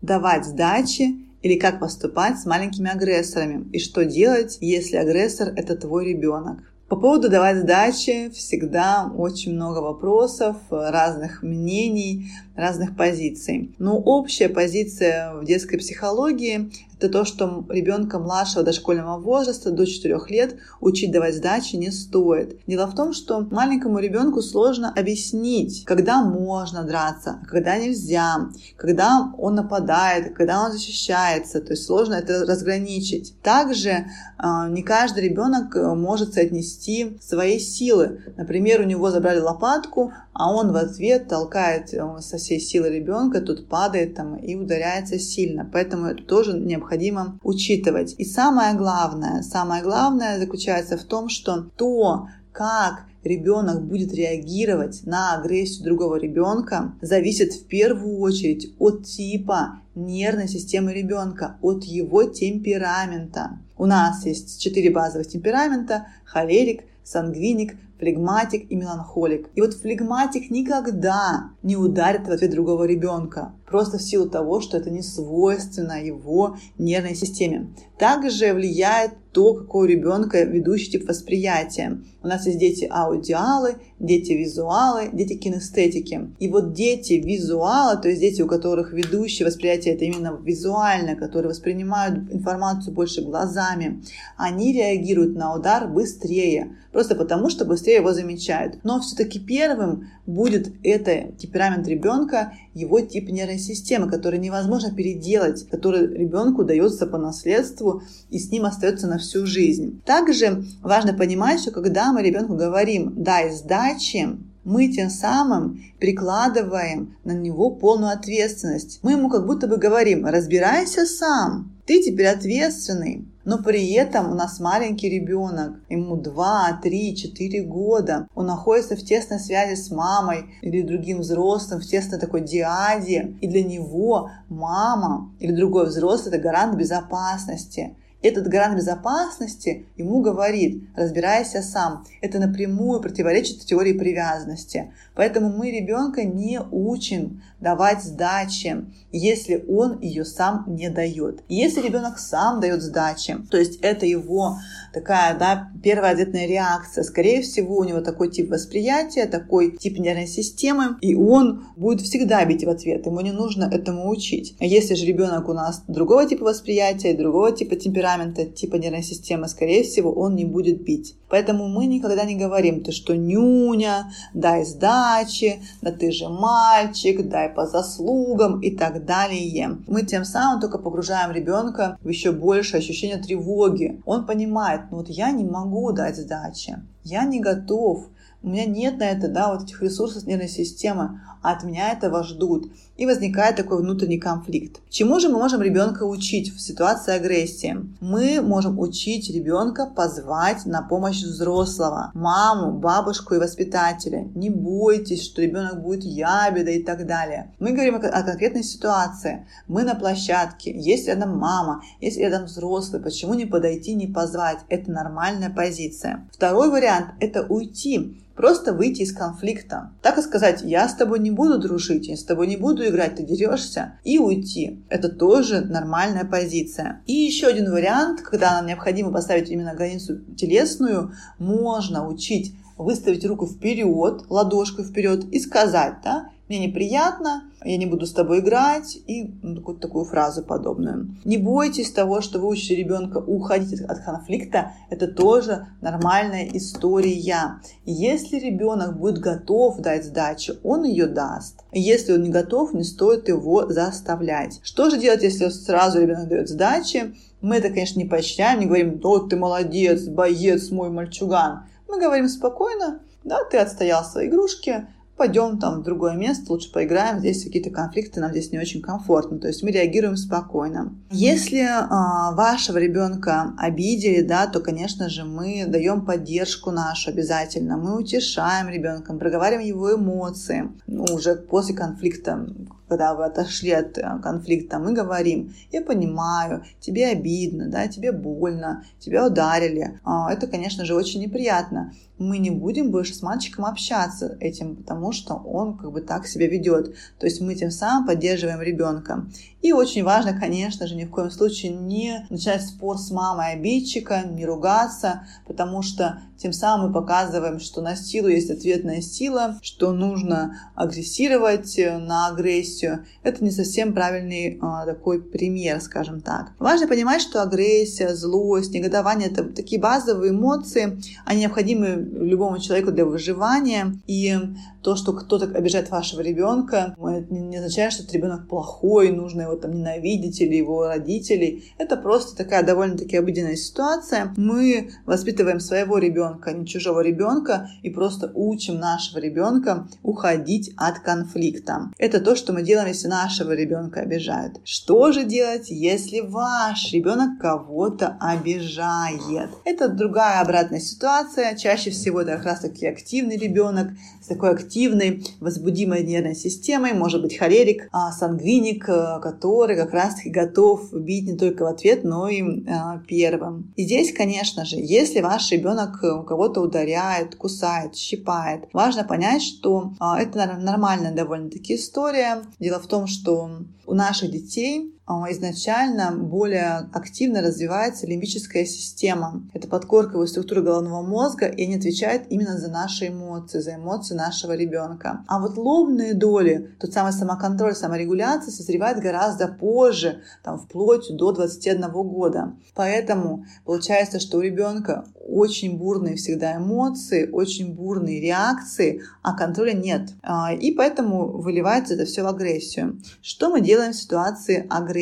[SPEAKER 3] Давать сдачи или как поступать с маленькими агрессорами и что делать, если агрессор – это твой ребенок. По поводу давать сдачи всегда очень много вопросов, разных мнений, разных позиций. Но общая позиция в детской психологии это то, что ребенка младшего дошкольного возраста до 4 лет учить давать сдачи не стоит. Дело в том, что маленькому ребенку сложно объяснить, когда можно драться, а когда нельзя, когда он нападает, когда он защищается. То есть сложно это разграничить. Также а, не каждый ребенок э, может соотнести свои силы. Например, у него забрали лопатку, а он в ответ толкает э, со всей силы ребенка, тут падает там и ударяется сильно. Поэтому это тоже необходимо учитывать. И самое главное, самое главное заключается в том, что то, как ребенок будет реагировать на агрессию другого ребенка, зависит в первую очередь от типа нервной системы ребенка, от его темперамента. У нас есть четыре базовых темперамента – холерик, сангвиник, флегматик и меланхолик. И вот флегматик никогда не ударит в ответ другого ребенка, просто в силу того, что это не свойственно его нервной системе. Также влияет то, какой у ребенка ведущий тип восприятия. У нас есть дети аудиалы, дети визуалы, дети кинестетики. И вот дети визуалы, то есть дети, у которых ведущее восприятие это именно визуально, которые воспринимают информацию больше глазами, они реагируют на удар быстрее, просто потому что быстрее его замечают. Но все-таки первым будет это темперамент ребенка, его тип нервной системы, который невозможно переделать, который ребенку дается по наследству и с ним остается на всю жизнь. Также важно понимать, что когда мы ребенку говорим «дай сдачи», мы тем самым прикладываем на него полную ответственность. Мы ему как будто бы говорим «разбирайся сам, ты теперь ответственный». Но при этом у нас маленький ребенок, ему 2, 3, 4 года. Он находится в тесной связи с мамой или другим взрослым, в тесной такой диаде. И для него мама или другой взрослый – это гарант безопасности. Этот гарант безопасности ему говорит, разбирайся сам. Это напрямую противоречит теории привязанности. Поэтому мы ребенка не учим давать сдачи, если он ее сам не дает. Если ребенок сам дает сдачи, то есть это его такая да, первая ответная реакция, скорее всего у него такой тип восприятия, такой тип нервной системы, и он будет всегда бить в ответ, ему не нужно этому учить. А если же ребенок у нас другого типа восприятия, другого типа темперамента, типа нервной системы, скорее всего, он не будет бить. Поэтому мы никогда не говорим, ты что, нюня, дай сдачи, да ты же мальчик, дай по заслугам и так далее. Мы тем самым только погружаем ребенка в еще больше ощущение тревоги. Он понимает, ну вот я не могу дать сдачи, я не готов, у меня нет на это, да, вот этих ресурсов нервной системы, а от меня этого ждут. И возникает такой внутренний конфликт. Чему же мы можем ребенка учить в ситуации агрессии? Мы можем учить ребенка позвать на помощь взрослого, маму, бабушку и воспитателя. Не бойтесь, что ребенок будет ябеда и так далее. Мы говорим о конкретной ситуации. Мы на площадке, есть рядом мама, есть рядом взрослый. Почему не подойти, не позвать? Это нормальная позиция. Второй вариант – это уйти Просто выйти из конфликта. Так и сказать, я с тобой не буду дружить, я с тобой не буду играть, ты дерешься, и уйти. Это тоже нормальная позиция. И еще один вариант, когда нам необходимо поставить именно границу телесную, можно учить выставить руку вперед, ладошку вперед и сказать, да, мне неприятно, я не буду с тобой играть, и ну, такую, такую фразу подобную. Не бойтесь того, что вы учите ребенка уходить от конфликта, это тоже нормальная история. Если ребенок будет готов дать сдачу, он ее даст. Если он не готов, не стоит его заставлять. Что же делать, если сразу ребенок дает сдачи? Мы это, конечно, не поощряем, не говорим, вот ты молодец, боец мой мальчуган. Мы говорим спокойно, да, ты отстоял свои игрушки, пойдем там в другое место, лучше поиграем, здесь какие-то конфликты, нам здесь не очень комфортно. То есть мы реагируем спокойно. Если э, вашего ребенка обидели, да, то, конечно же, мы даем поддержку нашу обязательно. Мы утешаем ребенка, проговариваем его эмоции. Ну, уже после конфликта, когда вы отошли от э, конфликта, мы говорим, я понимаю, тебе обидно, да, тебе больно, тебя ударили. А, это, конечно же, очень неприятно. Мы не будем больше с мальчиком общаться этим, потому что он как бы так себя ведет. То есть мы тем самым поддерживаем ребенка. И очень важно, конечно же, ни в коем случае не начинать спор с мамой обидчика, не ругаться, потому что тем самым мы показываем, что на силу есть ответная сила, что нужно агрессировать на агрессию. Это не совсем правильный а, такой пример, скажем так. Важно понимать, что агрессия, злость, негодование – это такие базовые эмоции, они необходимы любому человеку для выживания. И то, что кто-то обижает вашего ребенка, это не означает, что этот ребенок плохой, нужно его там ненавидеть или его родителей. Это просто такая довольно-таки обыденная ситуация. Мы воспитываем своего ребенка, не чужого ребенка, и просто учим нашего ребенка уходить от конфликта. Это то, что мы делаем, если нашего ребенка обижают. Что же делать, если ваш ребенок кого-то обижает? Это другая обратная ситуация. Чаще всего это как раз таки активный ребенок с такой активной, возбудимой нервной системой, может быть холерик, а сангвиник, э, который как раз таки готов бить не только в ответ, но и а, первым. И здесь, конечно же, если ваш ребенок у кого-то ударяет, кусает, щипает, важно понять, что а, это нормальная довольно-таки история. Дело в том, что у наших детей изначально более активно развивается лимбическая система. Это подкорковая структура головного мозга, и они отвечают именно за наши эмоции, за эмоции нашего ребенка. А вот лобные доли, тот самый самоконтроль, саморегуляция созревает гораздо позже, там, вплоть до 21 года. Поэтому получается, что у ребенка очень бурные всегда эмоции, очень бурные реакции, а контроля нет. А, и поэтому выливается это все в агрессию. Что мы делаем в ситуации агрессии?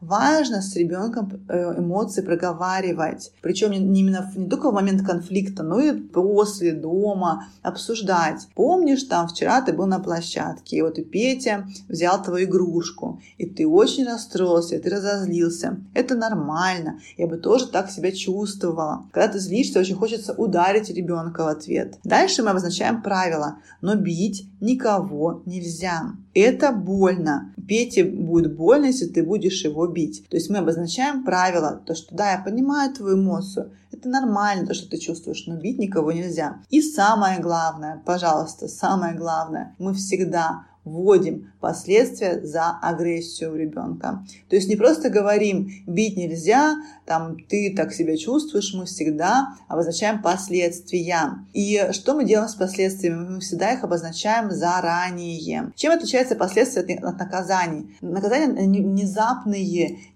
[SPEAKER 3] Важно с ребенком э, эмоции проговаривать. Причем не именно не только в момент конфликта, но и после, дома, обсуждать. Помнишь, там вчера ты был на площадке, и вот и Петя взял твою игрушку, и ты очень расстроился, и ты разозлился. Это нормально. Я бы тоже так себя чувствовала. Когда ты злишься, очень хочется ударить ребенка в ответ. Дальше мы обозначаем правила, но бить никого нельзя. Это больно. Пете будет больно, если ты будешь его бить. То есть мы обозначаем правила, то что да, я понимаю твою эмоцию, это нормально, то, что ты чувствуешь, но бить никого нельзя. И самое главное, пожалуйста, самое главное, мы всегда вводим последствия за агрессию ребенка. То есть не просто говорим, бить нельзя, там ты так себя чувствуешь, мы всегда обозначаем последствия. И что мы делаем с последствиями? Мы всегда их обозначаем заранее. Чем отличается последствия от наказаний? Наказания внезапные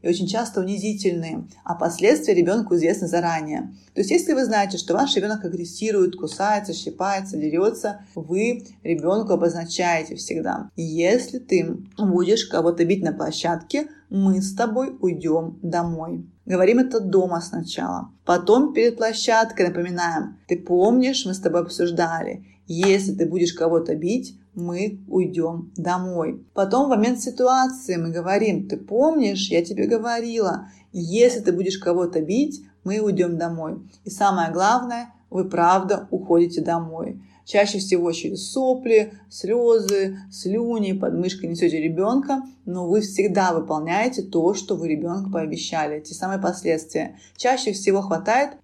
[SPEAKER 3] и очень часто унизительные, а последствия ребенку известны заранее. То есть, если вы знаете, что ваш ребенок агрессирует, кусается, щипается, дерется, вы ребенку обозначаете всегда. Если ты будешь кого-то бить на площадке, мы с тобой уйдем домой. Говорим это дома сначала. Потом перед площадкой напоминаем. Ты помнишь, мы с тобой обсуждали. Если ты будешь кого-то бить, мы уйдем домой. Потом в момент ситуации мы говорим, ты помнишь, я тебе говорила, если ты будешь кого-то бить, мы уйдем домой. И самое главное, вы правда уходите домой. Чаще всего через сопли, слезы, слюни, подмышкой несете ребенка, но вы всегда выполняете то, что вы ребенку пообещали, те самые последствия. Чаще всего хватает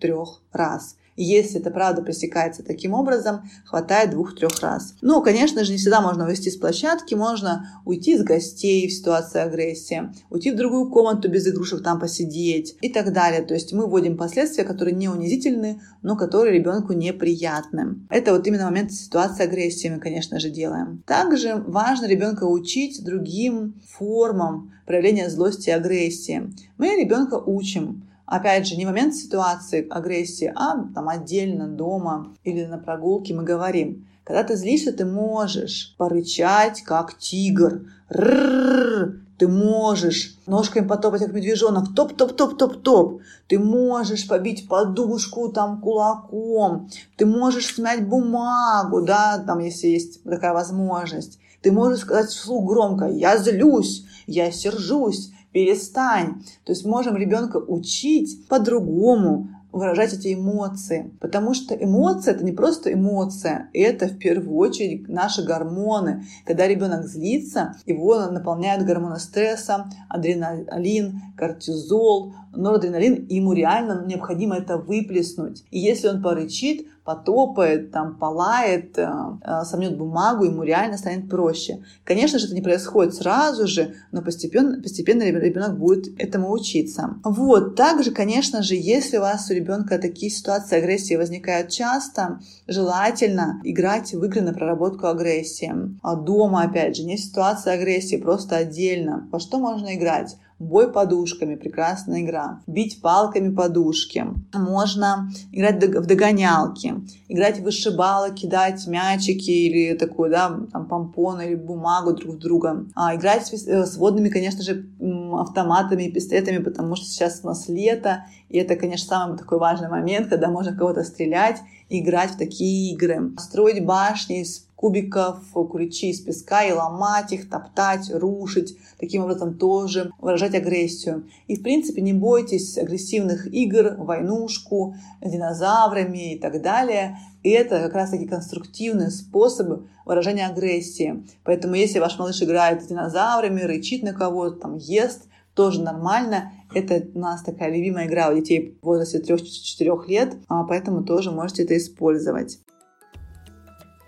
[SPEAKER 3] двух-трех раз. Если это правда пресекается таким образом, хватает двух-трех раз. Ну, конечно же, не всегда можно вывести с площадки, можно уйти с гостей в ситуации агрессии, уйти в другую комнату без игрушек, там посидеть и так далее. То есть мы вводим последствия, которые не унизительны, но которые ребенку неприятны. Это вот именно момент ситуации агрессии мы, конечно же, делаем. Также важно ребенка учить другим формам проявления злости и агрессии. Мы ребенка учим, опять же, не момент ситуации агрессии, а там отдельно, дома или на прогулке мы говорим. Когда ты злишься, ты можешь порычать, как тигр. Ррррр, ты можешь ножками потопать, как медвежонок, топ-топ-топ-топ-топ. Ты можешь побить подушку там кулаком. Ты можешь смять бумагу, да, там, если есть такая возможность. Ты можешь сказать вслух громко «я злюсь», «я сержусь», перестань. То есть можем ребенка учить по-другому, выражать эти эмоции. Потому что эмоция это не просто эмоция, это в первую очередь наши гормоны. Когда ребенок злится, его наполняют гормоны стресса, адреналин, кортизол, норадреналин, ему реально необходимо это выплеснуть. И если он порычит, потопает, там, полает, э, э, сомнет бумагу, ему реально станет проще. Конечно же, это не происходит сразу же, но постепенно, постепенно ребенок будет этому учиться. Вот, также, конечно же, если у вас у ребенка такие ситуации агрессии возникают часто, желательно играть в игры на проработку агрессии. А дома, опять же, не ситуация агрессии, просто отдельно. Во что можно играть? Бой подушками, прекрасная игра. Бить палками подушки. Можно играть в догонялки, играть в вышибалы, кидать мячики или такую, да, там, помпон или бумагу друг в друга. А, играть с, э, с водными, конечно же, автоматами и пистолетами, потому что сейчас у нас лето, и это, конечно, самый такой важный момент, когда можно кого-то стрелять, играть в такие игры. Строить башни из кубиков, куличи из песка и ломать их, топтать, рушить, таким образом тоже выражать агрессию. И, в принципе, не бойтесь агрессивных игр, войнушку, динозаврами и так далее. И это как раз-таки конструктивные способы выражения агрессии. Поэтому, если ваш малыш играет с динозаврами, рычит на кого-то, там, ест, тоже нормально. Это у нас такая любимая игра у детей в возрасте 3-4 лет, а поэтому тоже можете это использовать.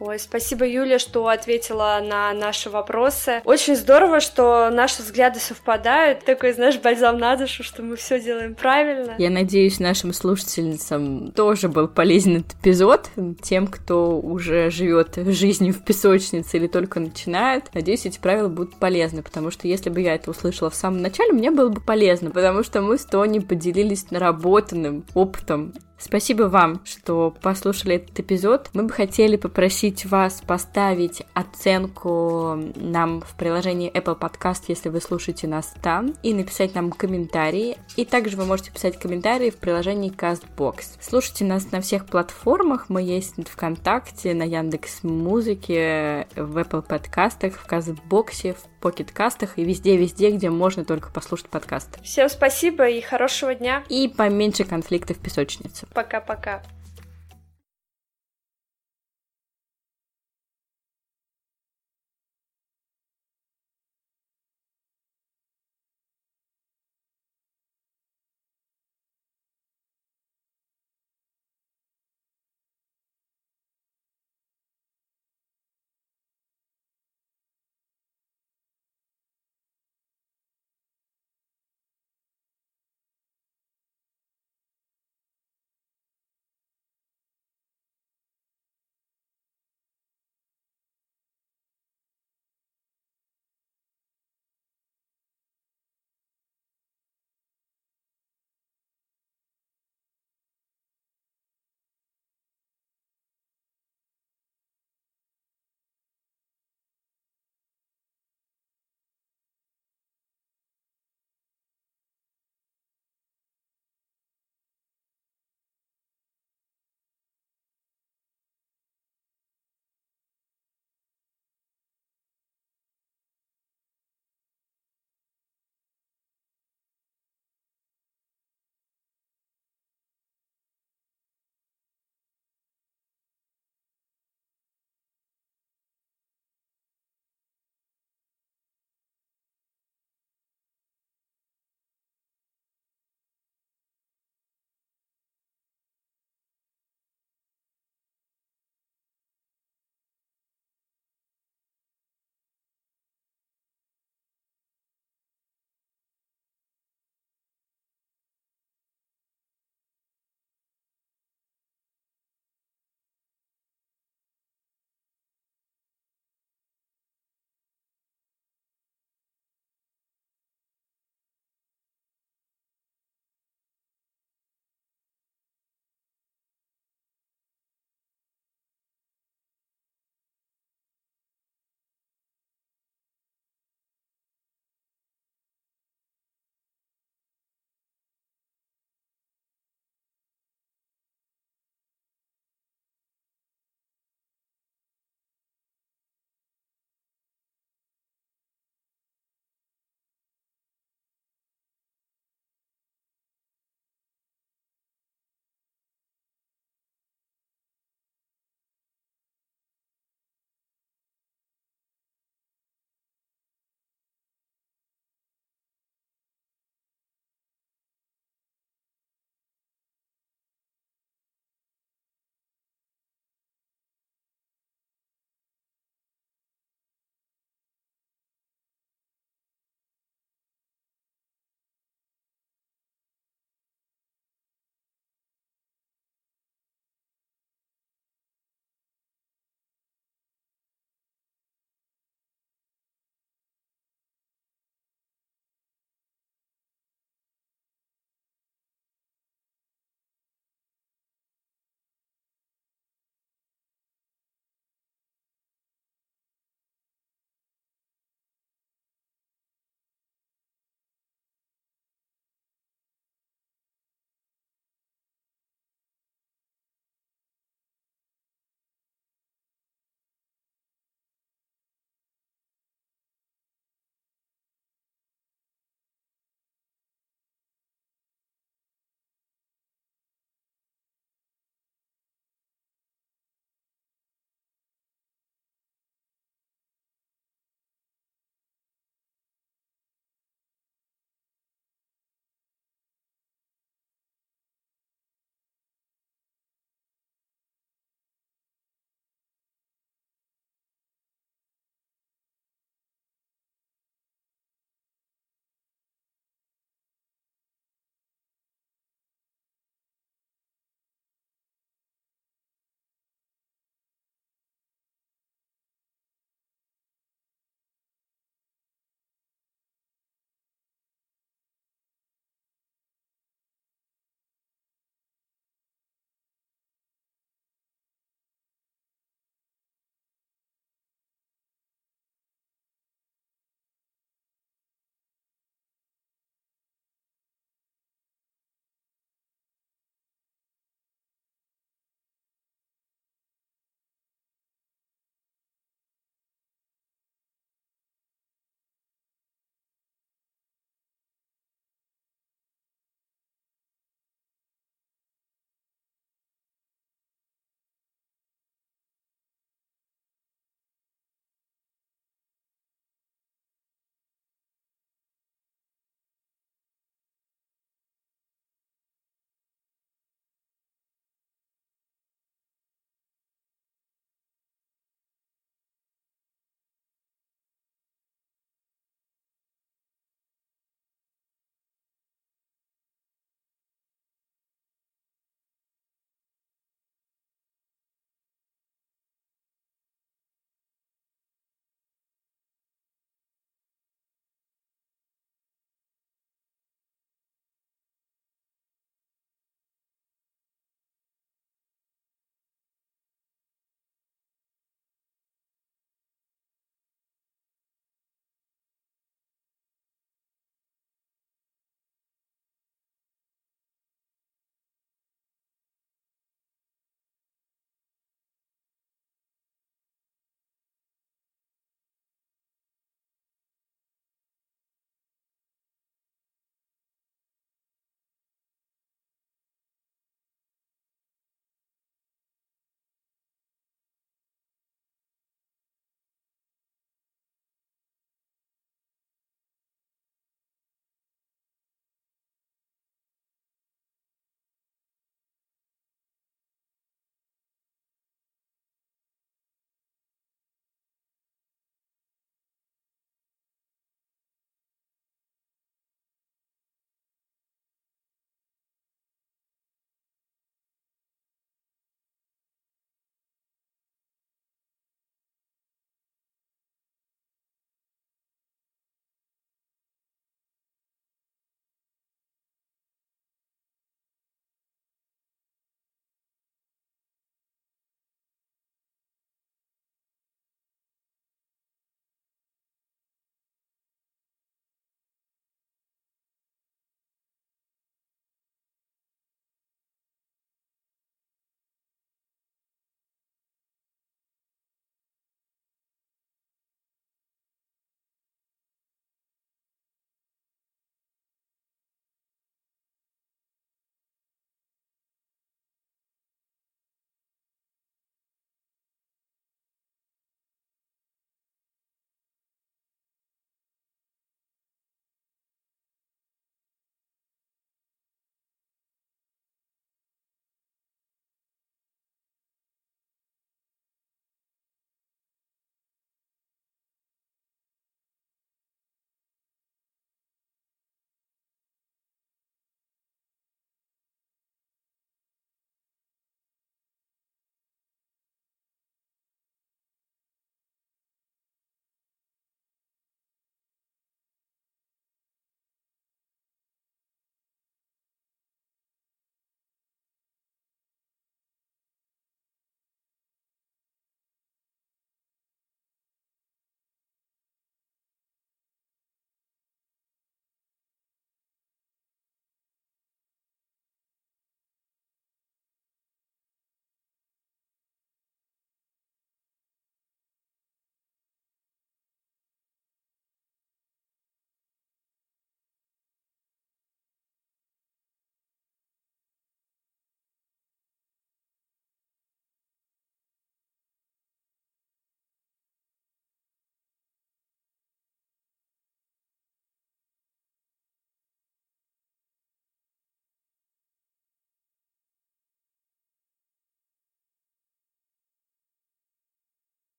[SPEAKER 1] Ой, спасибо, Юля, что ответила на наши вопросы. Очень здорово, что наши взгляды совпадают. Такой, знаешь, бальзам на душу, что мы все делаем правильно.
[SPEAKER 2] Я надеюсь, нашим слушательницам тоже был полезен этот эпизод. Тем, кто уже живет жизнью в песочнице или только начинает, надеюсь, эти правила будут полезны, потому что если бы я это услышала в самом начале, мне было бы полезно, потому что мы с Тони поделились наработанным опытом Спасибо вам, что послушали этот эпизод. Мы бы хотели попросить вас поставить оценку нам в приложении Apple Podcast, если вы слушаете нас там, и написать нам комментарии. И также вы можете писать комментарии в приложении CastBox. Слушайте нас на всех платформах. Мы есть в ВКонтакте, на Яндекс Музыке, в Apple подкастах, в CastBox, в покеткастах и везде-везде, где можно только послушать подкаст.
[SPEAKER 1] Всем спасибо и хорошего дня.
[SPEAKER 2] И поменьше конфликтов в песочнице.
[SPEAKER 1] Пока-пока.